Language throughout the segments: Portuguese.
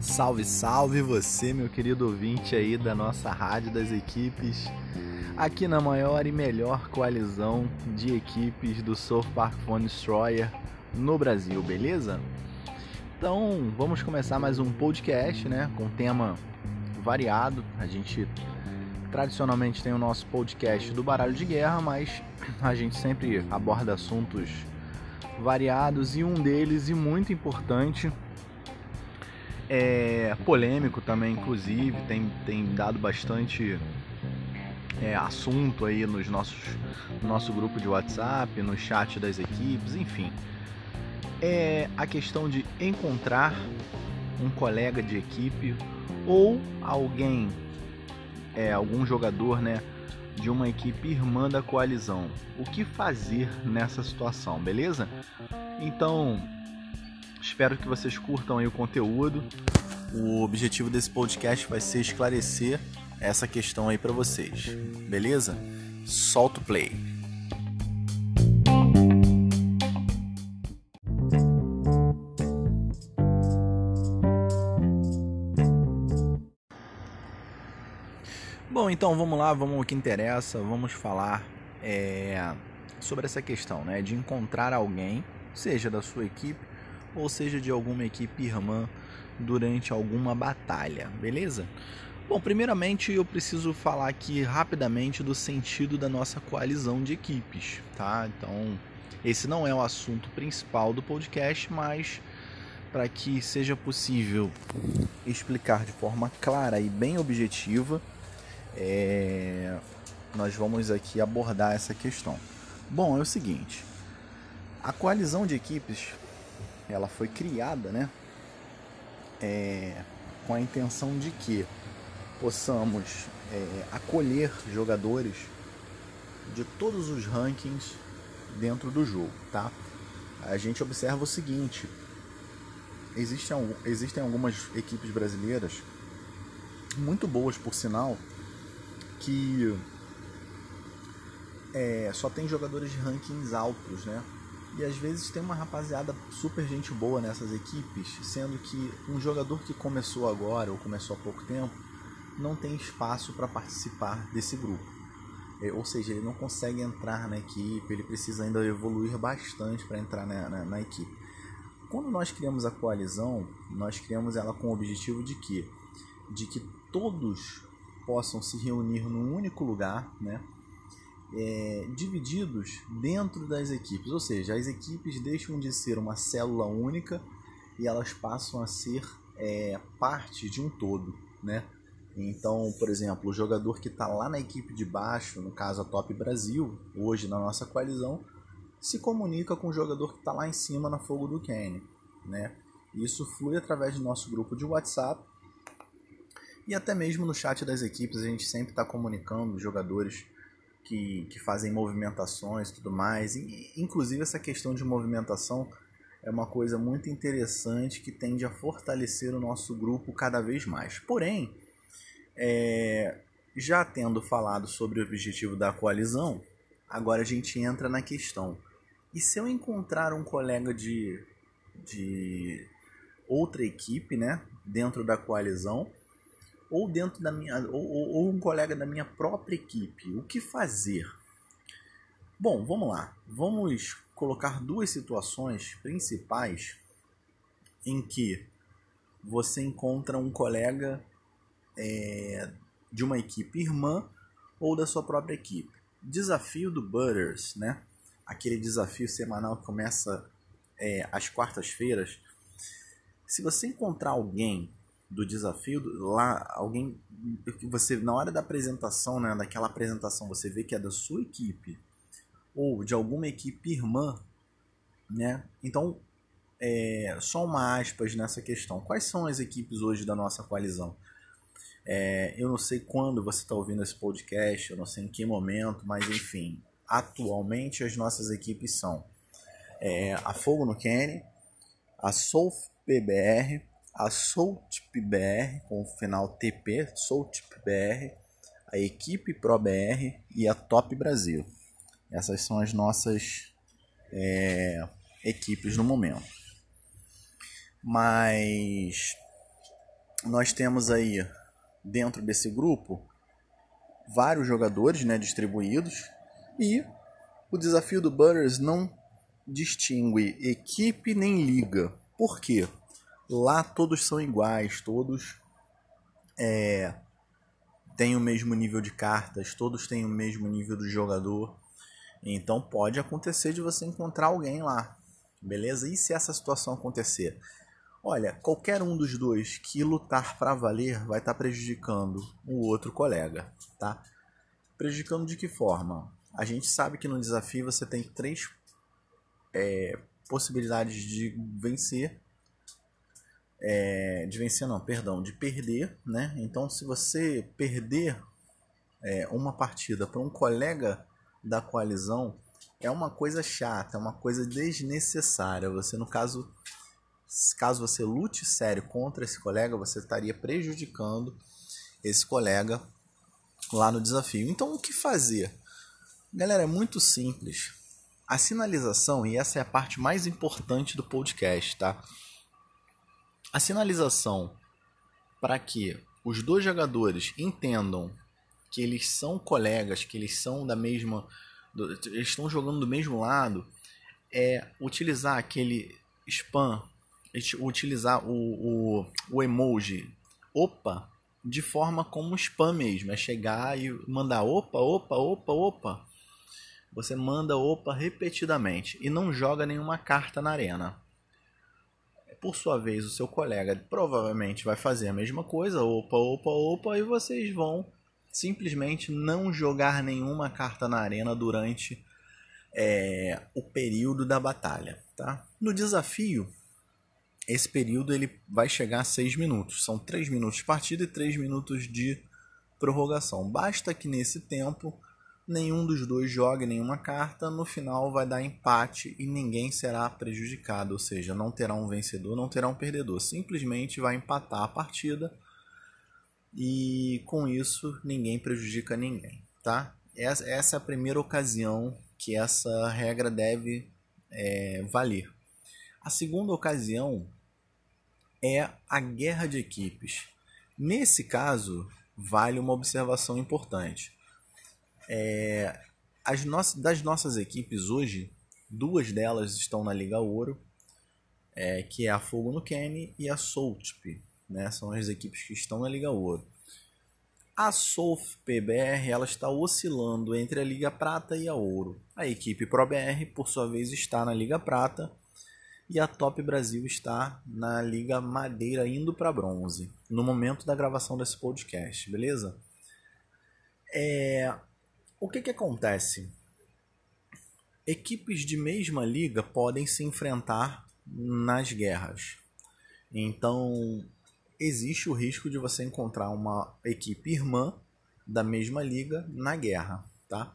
Salve, salve você, meu querido ouvinte aí da nossa rádio das equipes, aqui na maior e melhor coalizão de equipes do Surf Park Phone Destroyer no Brasil, beleza? Então, vamos começar mais um podcast, né, com tema variado. A gente tradicionalmente tem o nosso podcast do baralho de guerra, mas a gente sempre aborda assuntos variados e um deles e muito importante é polêmico também, inclusive, tem, tem dado bastante é, assunto aí nos nossos, no nosso grupo de WhatsApp, no chat das equipes, enfim. É a questão de encontrar um colega de equipe ou alguém, é, algum jogador, né, de uma equipe irmã da coalizão. O que fazer nessa situação, beleza? Então, Espero que vocês curtam aí o conteúdo. O objetivo desse podcast vai ser esclarecer essa questão aí para vocês. Beleza? Solta o play. Então vamos lá, vamos ao que interessa, vamos falar é, sobre essa questão, né, de encontrar alguém, seja da sua equipe ou seja de alguma equipe irmã durante alguma batalha, beleza? Bom, primeiramente eu preciso falar aqui rapidamente do sentido da nossa coalizão de equipes, tá? Então, esse não é o assunto principal do podcast, mas para que seja possível explicar de forma clara e bem objetiva, é... nós vamos aqui abordar essa questão. Bom, é o seguinte: a coalizão de equipes ela foi criada, né? É, com a intenção de que possamos é, acolher jogadores de todos os rankings dentro do jogo, tá? A gente observa o seguinte: existem, existem algumas equipes brasileiras muito boas, por sinal, que é, só tem jogadores de rankings altos, né? E às vezes tem uma rapaziada super gente boa nessas equipes, sendo que um jogador que começou agora ou começou há pouco tempo não tem espaço para participar desse grupo. É, ou seja, ele não consegue entrar na equipe, ele precisa ainda evoluir bastante para entrar na, na, na, equipe. Quando nós criamos a coalizão, nós criamos ela com o objetivo de que, de que todos possam se reunir num único lugar, né? é, divididos dentro das equipes, ou seja, as equipes deixam de ser uma célula única e elas passam a ser é, parte de um todo, né? Então, por exemplo, o jogador que está lá na equipe de baixo, no caso a Top Brasil, hoje na nossa coalizão, se comunica com o jogador que está lá em cima na Fogo do Kenny, né? Isso flui através do nosso grupo de WhatsApp e até mesmo no chat das equipes a gente sempre está comunicando jogadores que, que fazem movimentações tudo mais. E, inclusive, essa questão de movimentação é uma coisa muito interessante que tende a fortalecer o nosso grupo cada vez mais. Porém, é, já tendo falado sobre o objetivo da coalizão, agora a gente entra na questão. E se eu encontrar um colega de, de outra equipe, né, dentro da coalizão, ou dentro da minha ou, ou, um colega da minha própria equipe. O que fazer? Bom, vamos lá. Vamos colocar duas situações principais em que você encontra um colega é, de uma equipe irmã ou da sua própria equipe. Desafio do Butters, né? Aquele desafio semanal que começa é, às quartas-feiras. Se você encontrar alguém do desafio, lá alguém você na hora da apresentação, né, daquela apresentação, você vê que é da sua equipe ou de alguma equipe irmã, né? Então, é, só uma aspas nessa questão. Quais são as equipes hoje da nossa coalizão? É, eu não sei quando você está ouvindo esse podcast, eu não sei em que momento, mas enfim, atualmente as nossas equipes são é, a Fogo no Kenny, a Soul PBR, a Soultip BR, com o final TP, Soultip BR, a Equipe Pro BR e a Top Brasil. Essas são as nossas é, equipes no momento. Mas nós temos aí dentro desse grupo vários jogadores né, distribuídos e o desafio do Butters não distingue equipe nem liga. Por quê? Lá todos são iguais, todos é, têm o mesmo nível de cartas, todos têm o mesmo nível do jogador. Então pode acontecer de você encontrar alguém lá, beleza? E se essa situação acontecer? Olha, qualquer um dos dois que lutar para valer vai estar tá prejudicando o outro colega, tá? Prejudicando de que forma? A gente sabe que no desafio você tem três é, possibilidades de vencer. É, de vencer não, perdão, de perder, né? Então se você perder é, uma partida para um colega da coalizão, é uma coisa chata, é uma coisa desnecessária. Você, no caso, caso você lute sério contra esse colega, você estaria prejudicando esse colega lá no desafio. Então, o que fazer? Galera, é muito simples. A sinalização, e essa é a parte mais importante do podcast, tá? A sinalização para que os dois jogadores entendam que eles são colegas, que eles são da mesma. eles estão jogando do mesmo lado, é utilizar aquele spam utilizar o, o, o emoji opa de forma como spam mesmo. É chegar e mandar opa, opa, opa, opa. Você manda opa repetidamente e não joga nenhuma carta na arena. Por sua vez, o seu colega provavelmente vai fazer a mesma coisa, opa, opa, opa, e vocês vão simplesmente não jogar nenhuma carta na arena durante é, o período da batalha. Tá? No desafio, esse período ele vai chegar a 6 minutos. São 3 minutos de partida e 3 minutos de prorrogação. Basta que nesse tempo nenhum dos dois jogue nenhuma carta, no final vai dar empate e ninguém será prejudicado, ou seja, não terá um vencedor, não terá um perdedor, simplesmente vai empatar a partida e com isso ninguém prejudica ninguém, tá? Essa é a primeira ocasião que essa regra deve é, valer. A segunda ocasião é a guerra de equipes. Nesse caso, vale uma observação importante. É, as no das nossas equipes hoje, duas delas estão na Liga Ouro, é, que é a Fogo no Kenny e a Soultp. Né? São as equipes que estão na Liga Ouro. A Sof PBR ela está oscilando entre a Liga Prata e a Ouro. A equipe ProBR, por sua vez, está na Liga Prata e a Top Brasil está na Liga Madeira indo para bronze, no momento da gravação desse podcast, beleza? É... O que, que acontece? Equipes de mesma liga podem se enfrentar nas guerras. Então, existe o risco de você encontrar uma equipe irmã da mesma liga na guerra, tá?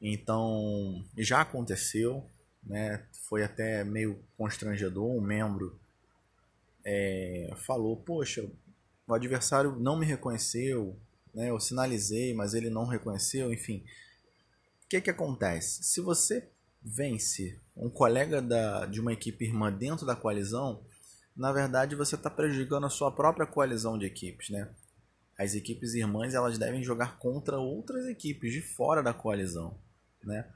Então, já aconteceu, né? Foi até meio constrangedor. Um membro é, falou: Poxa, o adversário não me reconheceu, né? Eu sinalizei, mas ele não reconheceu. Enfim, o que que acontece? Se você vence um colega da, de uma equipe irmã dentro da coalizão, na verdade você está prejudicando a sua própria coalizão de equipes, né? As equipes irmãs elas devem jogar contra outras equipes de fora da coalizão, né?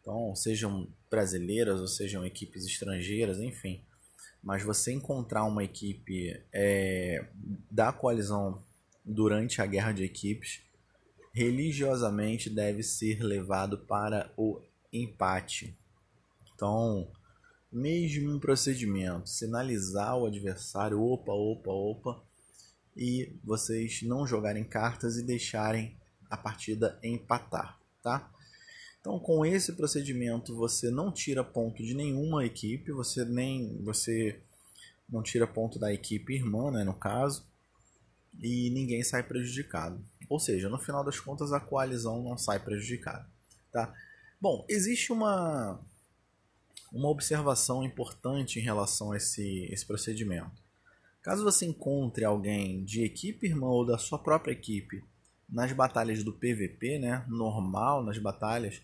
Então, sejam brasileiras ou sejam equipes estrangeiras, enfim. Mas você encontrar uma equipe é, da coalizão durante a guerra de equipes, religiosamente deve ser levado para o empate. Então, mesmo procedimento, sinalizar o adversário, opa, opa, opa, e vocês não jogarem cartas e deixarem a partida empatar, tá? Então, com esse procedimento, você não tira ponto de nenhuma equipe, você nem você não tira ponto da equipe irmã, né, no caso, e ninguém sai prejudicado. Ou seja, no final das contas, a coalizão não sai prejudicada, tá? Bom, existe uma uma observação importante em relação a esse, esse procedimento. Caso você encontre alguém de equipe irmã ou da sua própria equipe nas batalhas do PVP, né, normal, nas batalhas,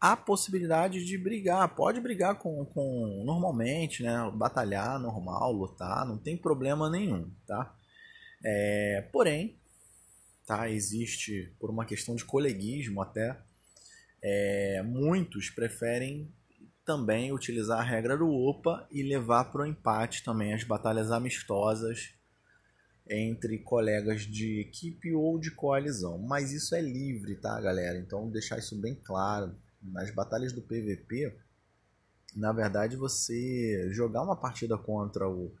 há possibilidade de brigar. Pode brigar com, com normalmente, né? Batalhar normal, lutar, não tem problema nenhum, tá? É, porém, tá? Existe por uma questão de coleguismo até. É, muitos preferem também utilizar a regra do OPA e levar para o empate também as batalhas amistosas entre colegas de equipe ou de coalizão. Mas isso é livre, tá, galera? Então deixar isso bem claro nas batalhas do PVP, na verdade, você jogar uma partida contra o, o,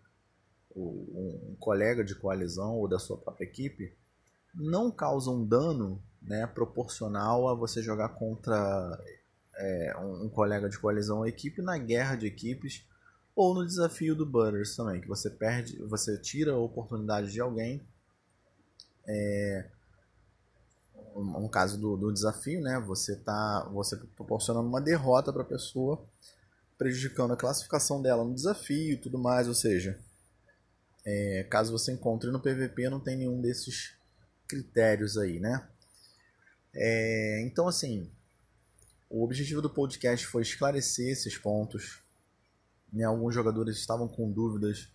um colega de coalizão ou da sua própria equipe não causa um dano né, proporcional a você jogar contra é, um, colega de coalizão ou equipe na guerra de equipes ou no desafio do Butters também, que você perde, você tira a oportunidade de alguém é, no caso do, do desafio, né, você está você proporcionando uma derrota para a pessoa, prejudicando a classificação dela no desafio e tudo mais, ou seja, é, caso você encontre no PVP, não tem nenhum desses critérios aí, né? É, então, assim, o objetivo do podcast foi esclarecer esses pontos. Né? Alguns jogadores estavam com dúvidas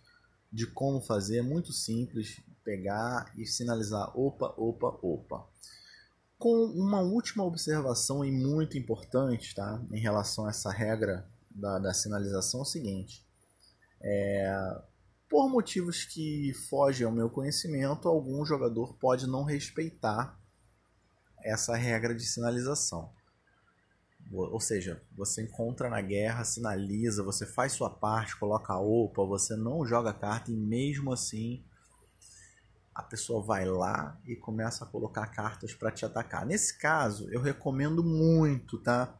de como fazer, é muito simples, pegar e sinalizar opa, opa, opa com uma última observação e muito importante tá, em relação a essa regra da, da sinalização é o seguinte. É, por motivos que fogem ao meu conhecimento, algum jogador pode não respeitar essa regra de sinalização. Ou seja, você encontra na guerra, sinaliza, você faz sua parte, coloca a opa, você não joga carta e mesmo assim a pessoa vai lá e começa a colocar cartas para te atacar. Nesse caso, eu recomendo muito, tá?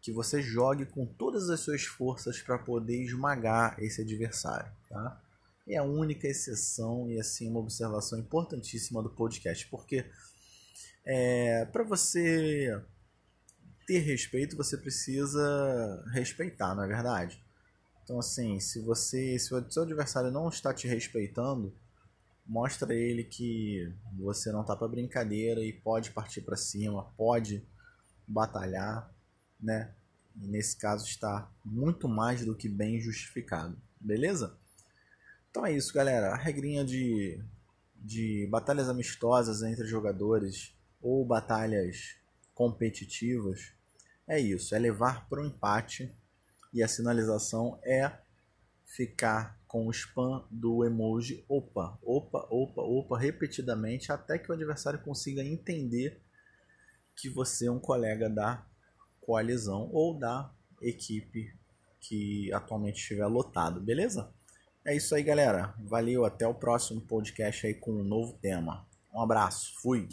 Que você jogue com todas as suas forças para poder esmagar esse adversário, tá? É a única exceção e assim uma observação importantíssima do podcast, porque é, para você ter respeito, você precisa respeitar, não é verdade? Então assim, se você, se o seu adversário não está te respeitando, mostra ele que você não tá para brincadeira e pode partir para cima, pode batalhar, né? E nesse caso está muito mais do que bem justificado, beleza? Então é isso, galera. A regrinha de, de batalhas amistosas entre jogadores ou batalhas competitivas é isso, é levar para o empate e a sinalização é ficar com o spam do emoji opa, opa, opa, opa repetidamente até que o adversário consiga entender que você é um colega da coalizão ou da equipe que atualmente estiver lotado, beleza? É isso aí, galera. Valeu, até o próximo podcast aí com um novo tema. Um abraço, fui!